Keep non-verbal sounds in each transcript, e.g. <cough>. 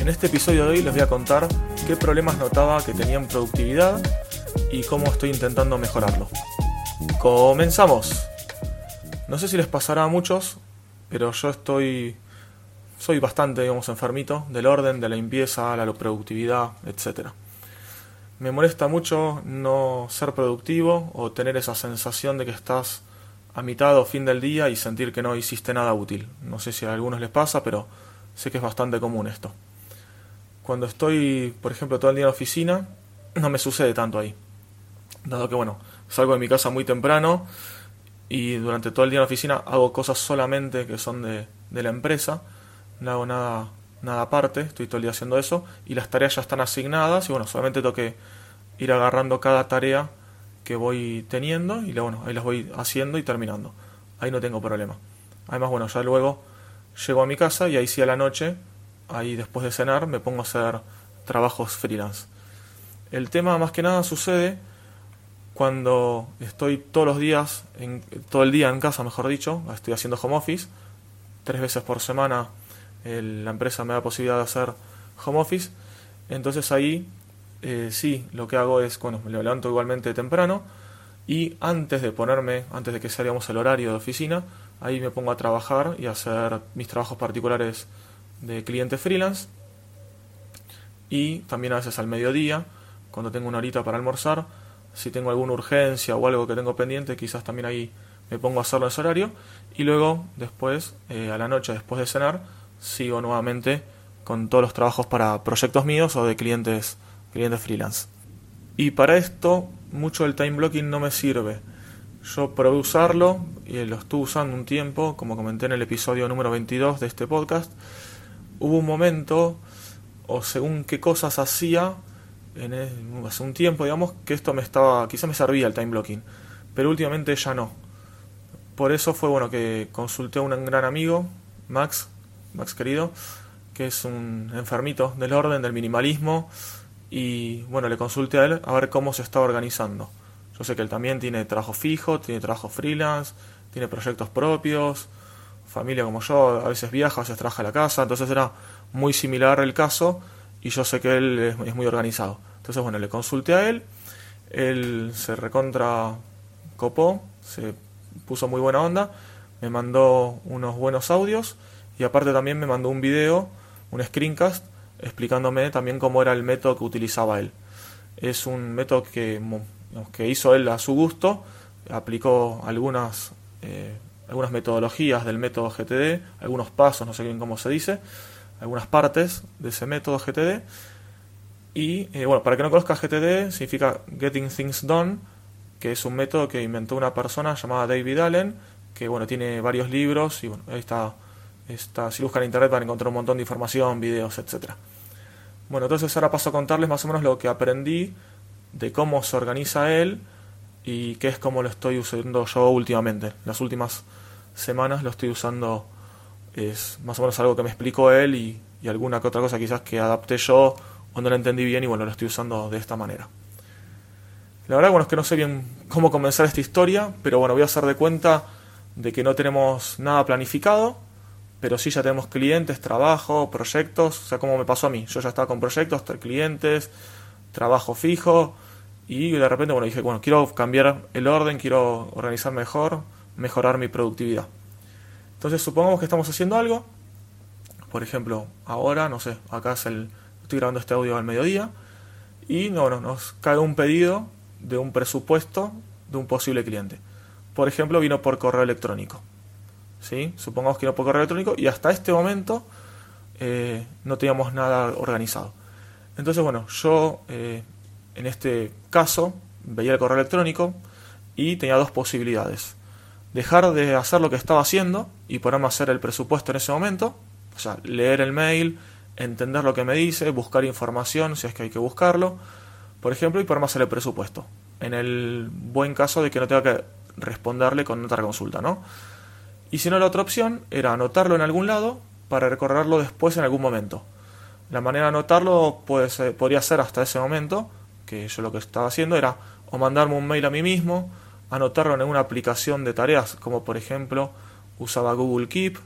En este episodio de hoy les voy a contar qué problemas notaba que tenía en productividad y cómo estoy intentando mejorarlo. Comenzamos. No sé si les pasará a muchos, pero yo estoy soy bastante, digamos, enfermito del orden, de la limpieza, la productividad, etc. Me molesta mucho no ser productivo o tener esa sensación de que estás a mitad o fin del día y sentir que no hiciste nada útil. No sé si a algunos les pasa, pero sé que es bastante común esto. Cuando estoy, por ejemplo, todo el día en la oficina, no me sucede tanto ahí. Dado que, bueno, salgo de mi casa muy temprano y durante todo el día en la oficina hago cosas solamente que son de, de la empresa, no hago nada, nada aparte, estoy todo el día haciendo eso y las tareas ya están asignadas y bueno, solamente tengo que ir agarrando cada tarea que voy teniendo y bueno, ahí las voy haciendo y terminando. Ahí no tengo problema. Además, bueno, ya luego llego a mi casa y ahí sí a la noche ahí después de cenar me pongo a hacer trabajos freelance. El tema más que nada sucede cuando estoy todos los días, todo el día en casa, mejor dicho, estoy haciendo home office, tres veces por semana la empresa me da posibilidad de hacer home office, entonces ahí eh, sí, lo que hago es, bueno, me levanto igualmente temprano y antes de ponerme, antes de que salgamos el horario de oficina, ahí me pongo a trabajar y a hacer mis trabajos particulares de cliente freelance y también a veces al mediodía, cuando tengo una horita para almorzar, si tengo alguna urgencia o algo que tengo pendiente, quizás también ahí me pongo a hacerlo en ese horario y luego después, eh, a la noche después de cenar, sigo nuevamente con todos los trabajos para proyectos míos o de clientes, clientes freelance. Y para esto, mucho el time blocking no me sirve. Yo probé usarlo y lo estuve usando un tiempo, como comenté en el episodio número 22 de este podcast, hubo un momento, o según qué cosas hacía, en hace un tiempo, digamos, que esto me estaba, quizás me servía el time blocking, pero últimamente ya no. Por eso fue bueno que consulté a un gran amigo, Max, Max querido, que es un enfermito del orden, del minimalismo, y bueno, le consulté a él a ver cómo se está organizando. Yo sé que él también tiene trabajo fijo, tiene trabajo freelance, tiene proyectos propios, familia como yo, a veces viaja, a veces trabaja en la casa, entonces era muy similar el caso y yo sé que él es, muy organizado. Entonces, bueno, le consulté a él, él se recontra copó, se puso muy buena onda, me mandó unos buenos audios y aparte también me mandó un video, un screencast, explicándome también cómo era el método que utilizaba él. Es un método que, que hizo él a su gusto, aplicó algunas eh, algunas metodologías del método GTD, algunos pasos, no sé bien cómo se dice, algunas partes de ese método GTD. Y eh, bueno, para que no conozca GTD, significa Getting Things Done, que es un método que inventó una persona llamada David Allen, que bueno, tiene varios libros y bueno, ahí está, está si buscan en internet van a encontrar un montón de información, videos, etcétera. Bueno, entonces ahora paso a contarles más o menos lo que aprendí de cómo se organiza él y qué es como lo estoy usando yo últimamente. Las últimas semanas lo estoy usando, es más o menos algo que me explicó él y, alguna que otra cosa quizás que adapté yo o no lo entendí bien y bueno, lo estoy usando de esta manera. La verdad, bueno, es que no sé bien cómo comenzar esta historia, pero bueno, voy a hacer de cuenta de que no tenemos nada planificado, pero sí ya tenemos clientes, trabajo, proyectos, o sea, como me pasó a mí. Yo ya estaba con proyectos, clientes, trabajo fijo, y de repente, bueno, dije, bueno, quiero cambiar el orden, quiero organizar mejor, mejorar mi productividad. Entonces, supongamos que estamos haciendo algo. Por ejemplo, ahora, no sé, acá es el, estoy grabando este audio al mediodía. Y bueno, nos cae un pedido de un presupuesto de un posible cliente. Por ejemplo, vino por correo electrónico. ¿Sí? Supongamos que vino por correo electrónico y hasta este momento eh, no teníamos nada organizado. Entonces, bueno, yo eh, en este caso, veía el correo electrónico y tenía dos posibilidades. Dejar de hacer lo que estaba haciendo y ponerme a hacer el presupuesto en ese momento, o sea, leer el mail, entender lo que me dice, buscar información si es que hay que buscarlo, por ejemplo, y ponerme a hacer el presupuesto. En el buen caso de que no tenga que responderle con otra consulta, ¿no? Y si no, la otra opción era anotarlo en algún lado para recorrerlo después en algún momento. La manera de anotarlo podría ser hasta ese momento, que yo lo que estaba haciendo era o mandarme un mail a mí mismo, anotarlo en una aplicación de tareas, como por ejemplo usaba Google Keep,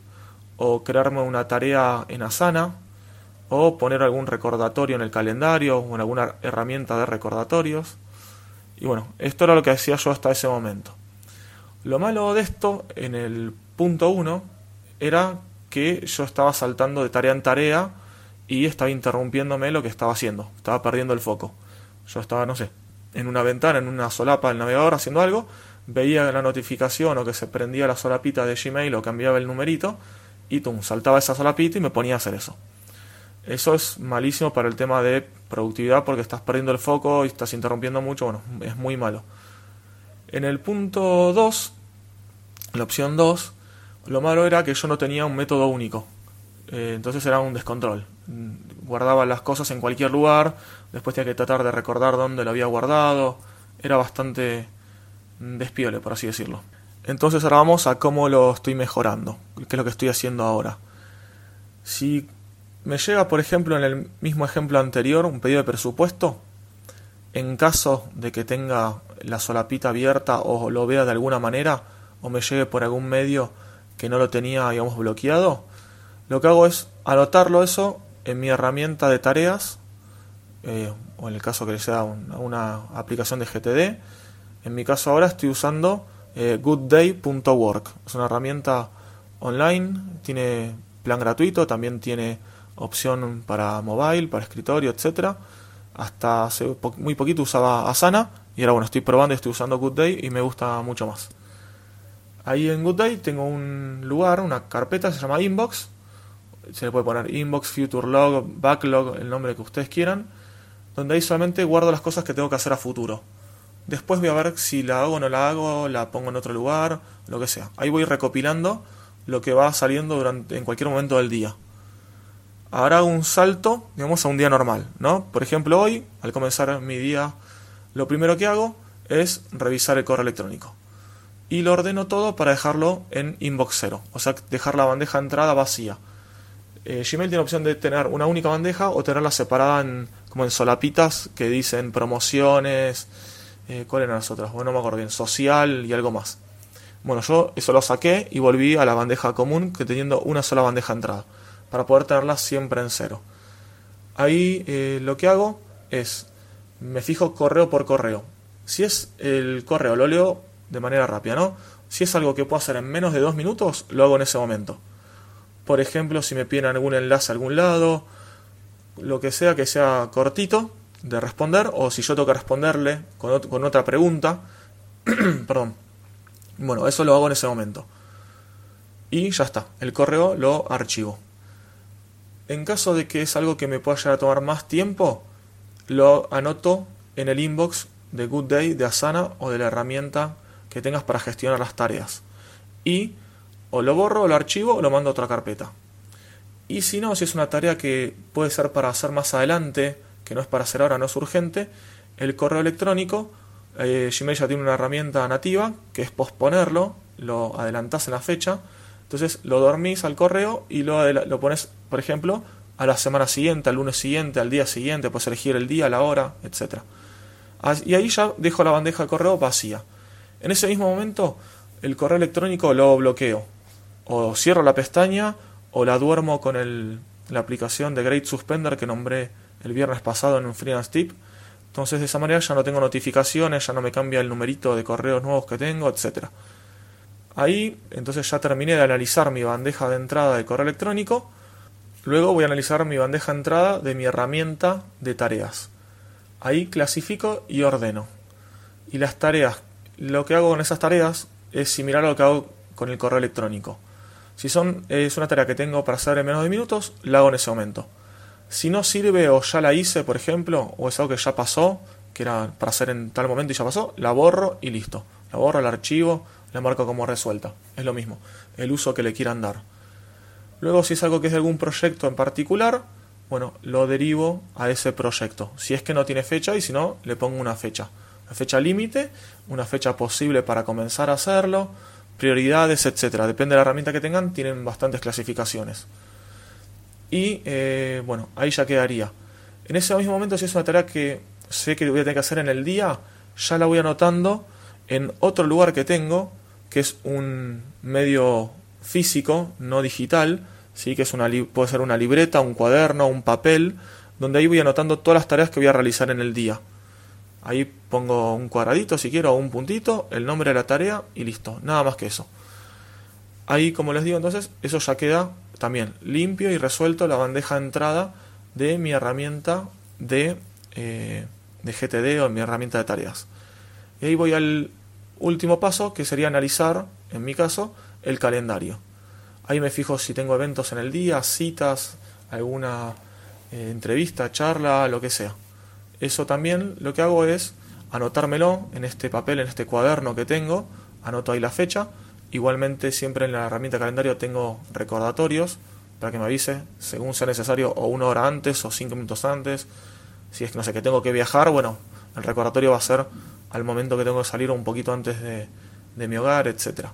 o crearme una tarea en Asana, o poner algún recordatorio en el calendario o en alguna herramienta de recordatorios. Y bueno, esto era lo que hacía yo hasta ese momento. Lo malo de esto, en el punto 1, era que yo estaba saltando de tarea en tarea y estaba interrumpiéndome lo que estaba haciendo. Estaba perdiendo el foco. Yo estaba, no sé, en una ventana, en una solapa del navegador haciendo algo, veía la notificación o que se prendía la solapita de Gmail o cambiaba el numerito y tum, saltaba esa solapita y me ponía a hacer eso. Eso es malísimo para el tema de productividad porque estás perdiendo el foco y estás interrumpiendo mucho, bueno, es muy malo. En el punto 2, la opción 2, lo malo era que yo no tenía un método único. Eh, entonces era un descontrol. Guardaba las cosas en cualquier lugar, después tenía que tratar de recordar dónde lo había guardado. Era bastante despiole, por así decirlo. Entonces ahora vamos a cómo lo estoy mejorando, qué es lo que estoy haciendo ahora. Si me llega, por ejemplo, en el mismo ejemplo anterior, un pedido de presupuesto, en caso de que tenga la solapita abierta o lo vea de alguna manera, o me llegue por algún medio que no lo tenía, digamos, bloqueado, lo que hago es anotarlo eso en mi herramienta de tareas, eh, o en el caso que sea una aplicación de GTD. En mi caso ahora estoy usando eh, goodday.work. Es una herramienta online, tiene plan gratuito, también tiene opción para mobile, para escritorio, etcétera. Hasta hace muy poquito usaba Asana y ahora bueno, estoy probando y estoy usando Goodday y me gusta mucho más. Ahí en Goodday tengo un lugar, una carpeta, se llama Inbox. Se le puede poner Inbox, Future Log, Backlog, el nombre que ustedes quieran. Donde ahí solamente guardo las cosas que tengo que hacer a futuro. Después voy a ver si la hago o no la hago, la pongo en otro lugar, lo que sea. Ahí voy recopilando lo que va saliendo durante, en cualquier momento del día. Ahora hago un salto, digamos, a un día normal, ¿no? Por ejemplo, hoy, al comenzar mi día, lo primero que hago es revisar el correo electrónico. Y lo ordeno todo para dejarlo en inbox 0, o sea, dejar la bandeja de entrada vacía. Eh, Gmail tiene opción de tener una única bandeja o tenerla separada en, como en solapitas que dicen promociones, eh, ¿Cuáles eran las otras? Bueno, no me acuerdo bien. Social y algo más. Bueno, yo eso lo saqué y volví a la bandeja común que teniendo una sola bandeja entrada. Para poder tenerla siempre en cero. Ahí eh, lo que hago es, me fijo correo por correo. Si es el correo, lo leo de manera rápida, ¿no? Si es algo que puedo hacer en menos de dos minutos, lo hago en ese momento. Por ejemplo, si me piden algún enlace a algún lado, lo que sea que sea cortito, de responder o si yo tengo que responderle con, otra pregunta. <clears throat> Perdón. Bueno, eso lo hago en ese momento. Y ya está, el correo lo archivo. En caso de que es algo que me pueda llegar a tomar más tiempo, lo anoto en el inbox de Good Day, de Asana o de la herramienta que tengas para gestionar las tareas. Y o lo borro, lo archivo o lo mando a otra carpeta. Y si no, si es una tarea que puede ser para hacer más adelante, que no es para hacer ahora, no es urgente, el correo electrónico, eh, Gmail ya tiene una herramienta nativa que es posponerlo, lo adelantás en la fecha, entonces lo dormís al correo y lo, lo pones, por ejemplo, a la semana siguiente, al lunes siguiente, al día siguiente, puedes elegir el día, la hora, etc. Y ahí ya dejo la bandeja de correo vacía. En ese mismo momento, el correo electrónico lo bloqueo. O cierro la pestaña o la duermo con el, la aplicación de Great Suspender que nombré el viernes pasado en un freelance tip. Entonces de esa manera ya no tengo notificaciones, ya no me cambia el numerito de correos nuevos que tengo, etc. Ahí entonces ya terminé de analizar mi bandeja de entrada de correo electrónico. Luego voy a analizar mi bandeja de entrada de mi herramienta de tareas. Ahí clasifico y ordeno. Y las tareas, lo que hago con esas tareas es similar a lo que hago con el correo electrónico. Si son, es una tarea que tengo para hacer en menos de minutos, la hago en ese momento. Si no sirve o ya la hice, por ejemplo, o es algo que ya pasó, que era para hacer en tal momento y ya pasó, la borro y listo. La borro, el archivo, la marco como resuelta. Es lo mismo, el uso que le quieran dar. Luego, si es algo que es de algún proyecto en particular, bueno, lo derivo a ese proyecto. Si es que no tiene fecha y si no, le pongo una fecha. Una fecha límite, una fecha posible para comenzar a hacerlo, prioridades, etcétera. Depende de la herramienta que tengan, tienen bastantes clasificaciones. Y eh, bueno, ahí ya quedaría. En ese mismo momento, si es una tarea que sé que voy a tener que hacer en el día, ya la voy anotando en otro lugar que tengo, que es un medio físico, no digital, ¿sí? que es una, puede ser una libreta, un cuaderno, un papel, donde ahí voy anotando todas las tareas que voy a realizar en el día. Ahí pongo un cuadradito si quiero o un puntito, el nombre de la tarea y listo, nada más que eso. Ahí, como les digo, entonces, eso ya queda también limpio y resuelto la bandeja de entrada de mi herramienta de, eh, de GTD o mi herramienta de tareas. Y ahí voy al último paso, que sería analizar, en mi caso, el calendario. Ahí me fijo si tengo eventos en el día, citas, alguna eh, entrevista, charla, lo que sea. Eso también lo que hago es anotármelo en este papel, en este cuaderno que tengo, anoto ahí la fecha. Igualmente siempre en la herramienta calendario tengo recordatorios para que me avise según sea necesario o una hora antes o cinco minutos antes. Si es que no sé que tengo que viajar, bueno, el recordatorio va a ser al momento que tengo que salir un poquito antes de, de mi hogar, etcétera.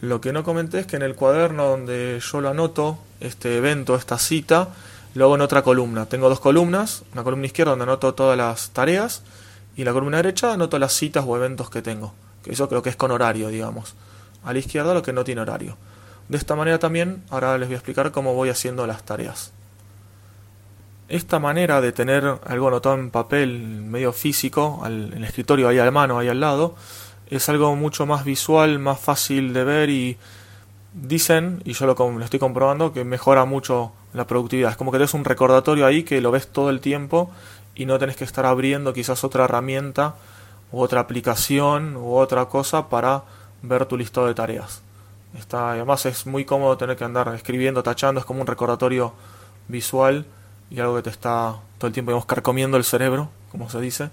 Lo que no comenté es que en el cuaderno donde yo lo anoto, este evento, esta cita, lo hago en otra columna. Tengo dos columnas, una columna izquierda donde anoto todas las tareas y la columna derecha anoto las citas o eventos que tengo. Eso creo que es con horario, digamos. A la izquierda lo que no tiene horario. De esta manera también, ahora les voy a explicar cómo voy haciendo las tareas. Esta manera de tener algo anotado en papel medio físico, en el escritorio ahí a mano, ahí al lado, es algo mucho más visual, más fácil de ver y dicen, y yo lo, lo, estoy comprobando, que mejora mucho la productividad. Es como que tienes un recordatorio ahí que lo ves todo el tiempo y no tenés que estar abriendo quizás otra herramienta u otra aplicación u otra cosa para ver tu listado de tareas. Está, además es muy cómodo tener que andar escribiendo, tachando, es como un recordatorio visual y algo que te está todo el tiempo digamos, carcomiendo el cerebro, como se dice,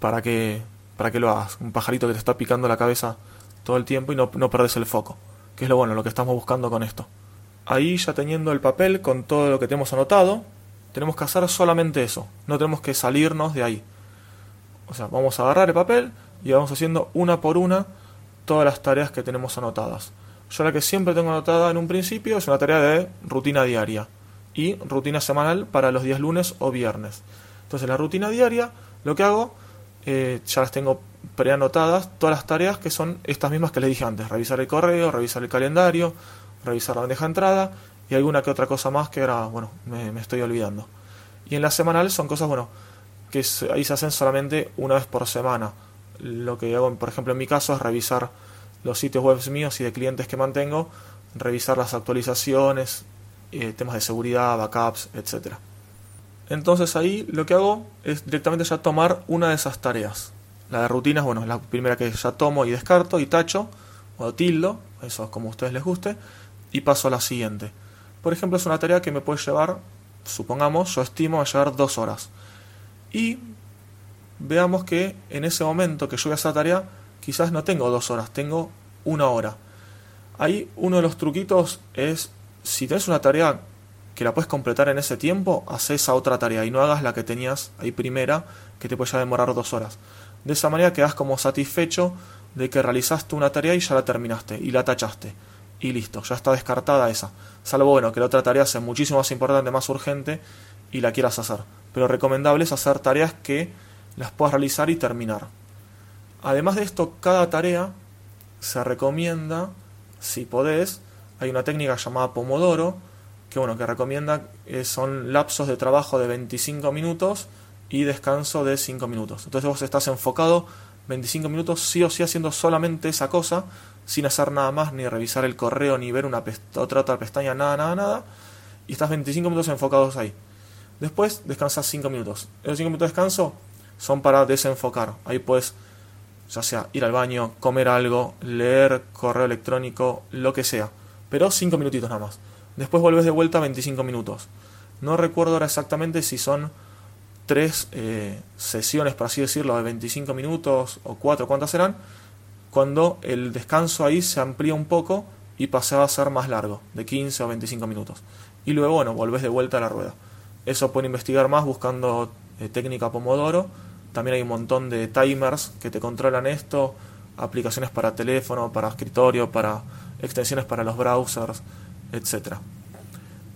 para que para que lo hagas. Un pajarito que te está picando la cabeza todo el tiempo y no, no perdes el foco, que es lo bueno, lo que estamos buscando con esto. Ahí ya teniendo el papel con todo lo que tenemos anotado, tenemos que hacer solamente eso, no tenemos que salirnos de ahí. O sea, vamos a agarrar el papel y vamos haciendo una por una todas las tareas que tenemos anotadas. Yo la que siempre tengo anotada en un principio es una tarea de rutina diaria y rutina semanal para los días lunes o viernes. Entonces la rutina diaria lo que hago eh, ya las tengo preanotadas, todas las tareas que son estas mismas que les dije antes, revisar el correo, revisar el calendario, revisar la bandeja de entrada y alguna que otra cosa más que ahora, bueno, me, estoy olvidando. Y en la semanal son cosas, bueno, que ahí se hacen solamente una vez por semana. Lo que hago, por ejemplo, en mi caso es revisar los sitios web míos y de clientes que mantengo, revisar las actualizaciones, eh, temas de seguridad, backups, etcétera. Entonces ahí lo que hago es directamente ya tomar una de esas tareas. La de rutinas, bueno, es la primera que ya tomo y descarto y tacho, o tildo, eso es como a ustedes les guste, y paso a la siguiente. Por ejemplo, es una tarea que me puede llevar, supongamos, yo estimo a llevar dos horas. Y veamos que en ese momento que yo voy a la tarea, quizás no tengo dos horas, tengo una hora. Ahí uno de los truquitos es, si tienes una tarea que la puedes completar en ese tiempo, haz esa otra tarea y no hagas la que tenías ahí primera, que te puede ya demorar dos horas. De esa manera quedas como satisfecho de que realizaste una tarea y ya la terminaste y la tachaste. Y listo, ya está descartada esa. Salvo bueno, que la otra tarea sea muchísimo más importante, más urgente y la quieras hacer. Pero recomendable es hacer tareas que las puedas realizar y terminar. Además de esto, cada tarea se recomienda, si podés, hay una técnica llamada Pomodoro, que bueno, que recomienda eh, son lapsos de trabajo de 25 minutos y descanso de 5 minutos. Entonces vos estás enfocado 25 minutos sí o sí haciendo solamente esa cosa, sin hacer nada más, ni revisar el correo, ni ver una otra, otra pestaña, nada, nada, nada. Y estás 25 minutos enfocados ahí. Después descansas 5 minutos. Esos 5 minutos de descanso son para desenfocar. Ahí puedes, ya sea ir al baño, comer algo, leer correo electrónico, lo que sea. Pero 5 minutitos nada más. Después vuelves de vuelta 25 minutos. No recuerdo ahora exactamente si son tres eh, sesiones, por así decirlo, de 25 minutos o cuatro, cuántas serán, cuando el descanso ahí se amplía un poco y pasaba a ser más largo, de 15 o 25 minutos. Y luego, bueno, volvés de vuelta a la rueda. Eso pueden investigar más buscando eh, técnica Pomodoro. También hay un montón de timers que te controlan esto, aplicaciones para teléfono, para escritorio, para extensiones para los browsers, etc.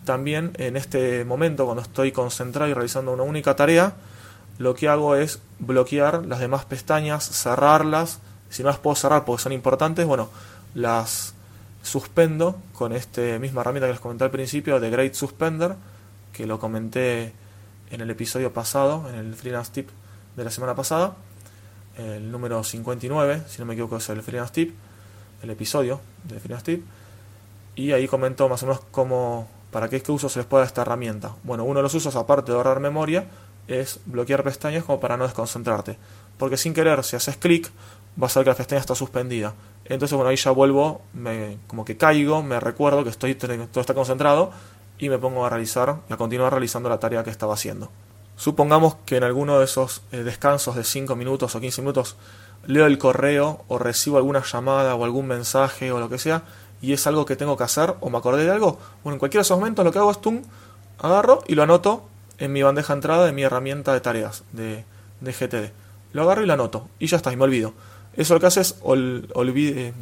También en este momento, cuando estoy concentrado y realizando una única tarea, lo que hago es bloquear las demás pestañas, cerrarlas. Si no las puedo cerrar porque son importantes, bueno, las suspendo con esta misma herramienta que les comenté al principio de Great Suspender, que lo comenté en el episodio pasado, en el freelance tip de la semana pasada, el número 59, si no me equivoco es el freelance tip, el episodio de freelance tip, y ahí comentó más o menos cómo, para qué, qué uso se les puede dar esta herramienta. Bueno, uno de los usos, aparte de ahorrar memoria, es bloquear pestañas como para no desconcentrarte, porque sin querer, si haces clic, vas a ver que la pestaña está suspendida. Entonces, bueno, ahí ya vuelvo, me, como que caigo, me recuerdo que estoy, todo está concentrado y me pongo a realizar a continuar realizando la tarea que estaba haciendo. Supongamos que en alguno de esos eh, descansos de 5 minutos o 15 minutos leo el correo o recibo alguna llamada o algún mensaje o lo que sea y es algo que tengo que hacer o me acordé de algo. Bueno, en cualquiera de esos momentos lo que hago es tum, agarro y lo anoto en mi bandeja de entrada de mi herramienta de tareas de, de GTD. Lo agarro y lo anoto y ya está, y me olvido. Eso lo que hace es olvide,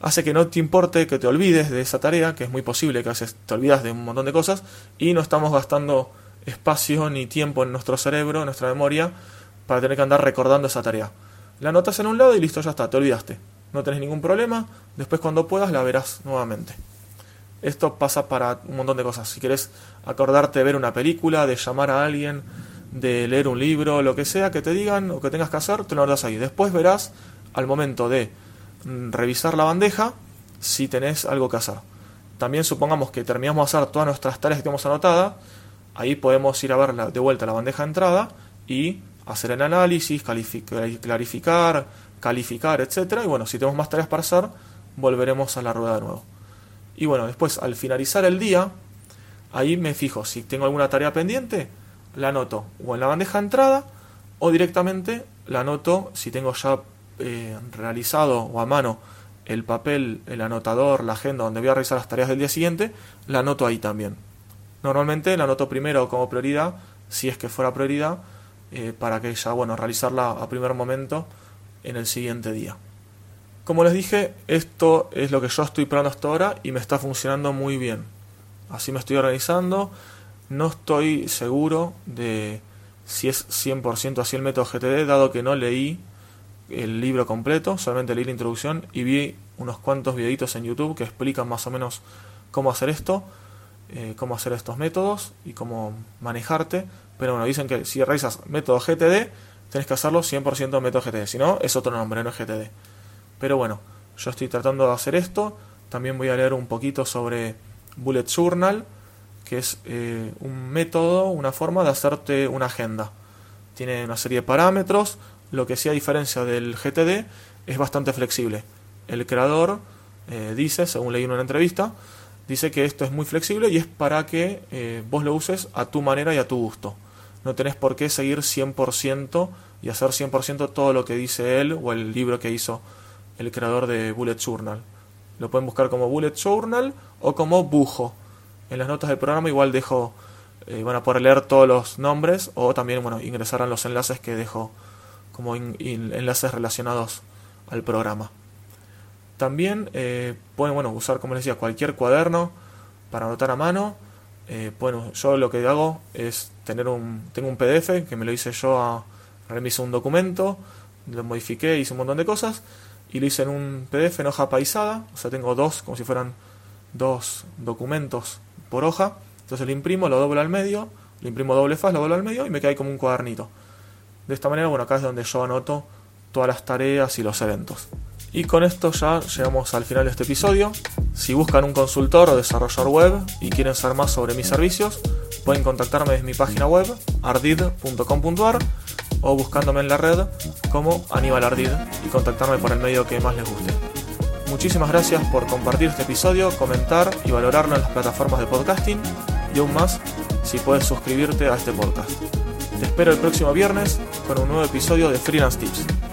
hace que no te importe que te olvides de esa tarea, que es muy posible que haces, te olvidas de un montón de cosas, y no estamos gastando espacio ni tiempo en nuestro cerebro, en nuestra memoria, para tener que andar recordando esa tarea. La anotas en un lado y listo, ya está, te olvidaste. No tenés ningún problema, después cuando puedas la verás nuevamente. Esto pasa para un montón de cosas. Si querés acordarte de ver una película, de llamar a alguien, de leer un libro, lo que sea que te digan o que tengas que hacer, te lo das ahí. Después verás al momento de mm, revisar la bandeja si tenés algo que hacer. También supongamos que terminamos de hacer todas nuestras tareas que tenemos anotadas, ahí podemos ir a ver de vuelta la bandeja de entrada y hacer el análisis, clarificar, calificar, etcétera. Y bueno, si tenemos más tareas para hacer, volveremos a la rueda de nuevo. Y bueno, después al finalizar el día, ahí me fijo si tengo alguna tarea pendiente, la anoto o en la bandeja de entrada o directamente la anoto si tengo ya eh, realizado o a mano el papel, el anotador, la agenda donde voy a realizar las tareas del día siguiente, la anoto ahí también. Normalmente la anoto primero como prioridad, si es que fuera prioridad, eh, para que ya, bueno, realizarla a primer momento en el siguiente día. Como les dije, esto es lo que yo estoy probando hasta ahora y me está funcionando muy bien. Así me estoy organizando, no estoy seguro de si es 100% así el método GTD, dado que no leí el libro completo, solamente leí la introducción y vi unos cuantos videitos en YouTube que explican más o menos cómo hacer esto, eh, cómo hacer estos métodos y cómo manejarte. Pero bueno, dicen que si realizas método GTD, tenés que hacerlo 100% método GTD, si no, es otro nombre, no es GTD. Pero bueno, yo estoy tratando de hacer esto. También voy a leer un poquito sobre Bullet Journal que es eh, un método, una forma de hacerte una agenda. Tiene una serie de parámetros, lo que sí a diferencia del GTD es bastante flexible. El creador eh, dice, según leí en una entrevista, dice que esto es muy flexible y es para que eh, vos lo uses a tu manera y a tu gusto. No tenés por qué seguir 100% y hacer 100% todo lo que dice él o el libro que hizo el creador de Bullet Journal. Lo pueden buscar como Bullet Journal o como Bujo en las notas del programa igual dejo, eh, van a poder leer todos los nombres o también bueno, ingresarán los enlaces que dejo como enlaces relacionados al programa. También eh, pueden bueno, usar, como les decía, cualquier cuaderno para anotar a mano. Eh, bueno, yo lo que hago es tener un, tengo un PDF que me lo hice yo, a, hice un documento, lo modifiqué, hice un montón de cosas y lo hice en un PDF en hoja paisada, o sea, tengo dos, como si fueran dos documentos por hoja. Entonces lo imprimo, lo doblo al medio, lo imprimo doble faz, lo doblo al medio y me queda como un cuadernito. De esta manera, bueno, acá es donde yo anoto todas las tareas y los eventos. Y con esto ya llegamos al final de este episodio. Si buscan un consultor o desarrollador web y quieren saber más sobre mis servicios, pueden contactarme desde mi página web ardid.com.ar o buscándome en la red como Aníbal Ardid y contactarme por el medio que más les guste. Muchísimas gracias por compartir este episodio, comentar y valorarlo en las plataformas de podcasting y aún más si puedes suscribirte a este podcast. Te espero el próximo viernes con un nuevo episodio de Freelance Tips.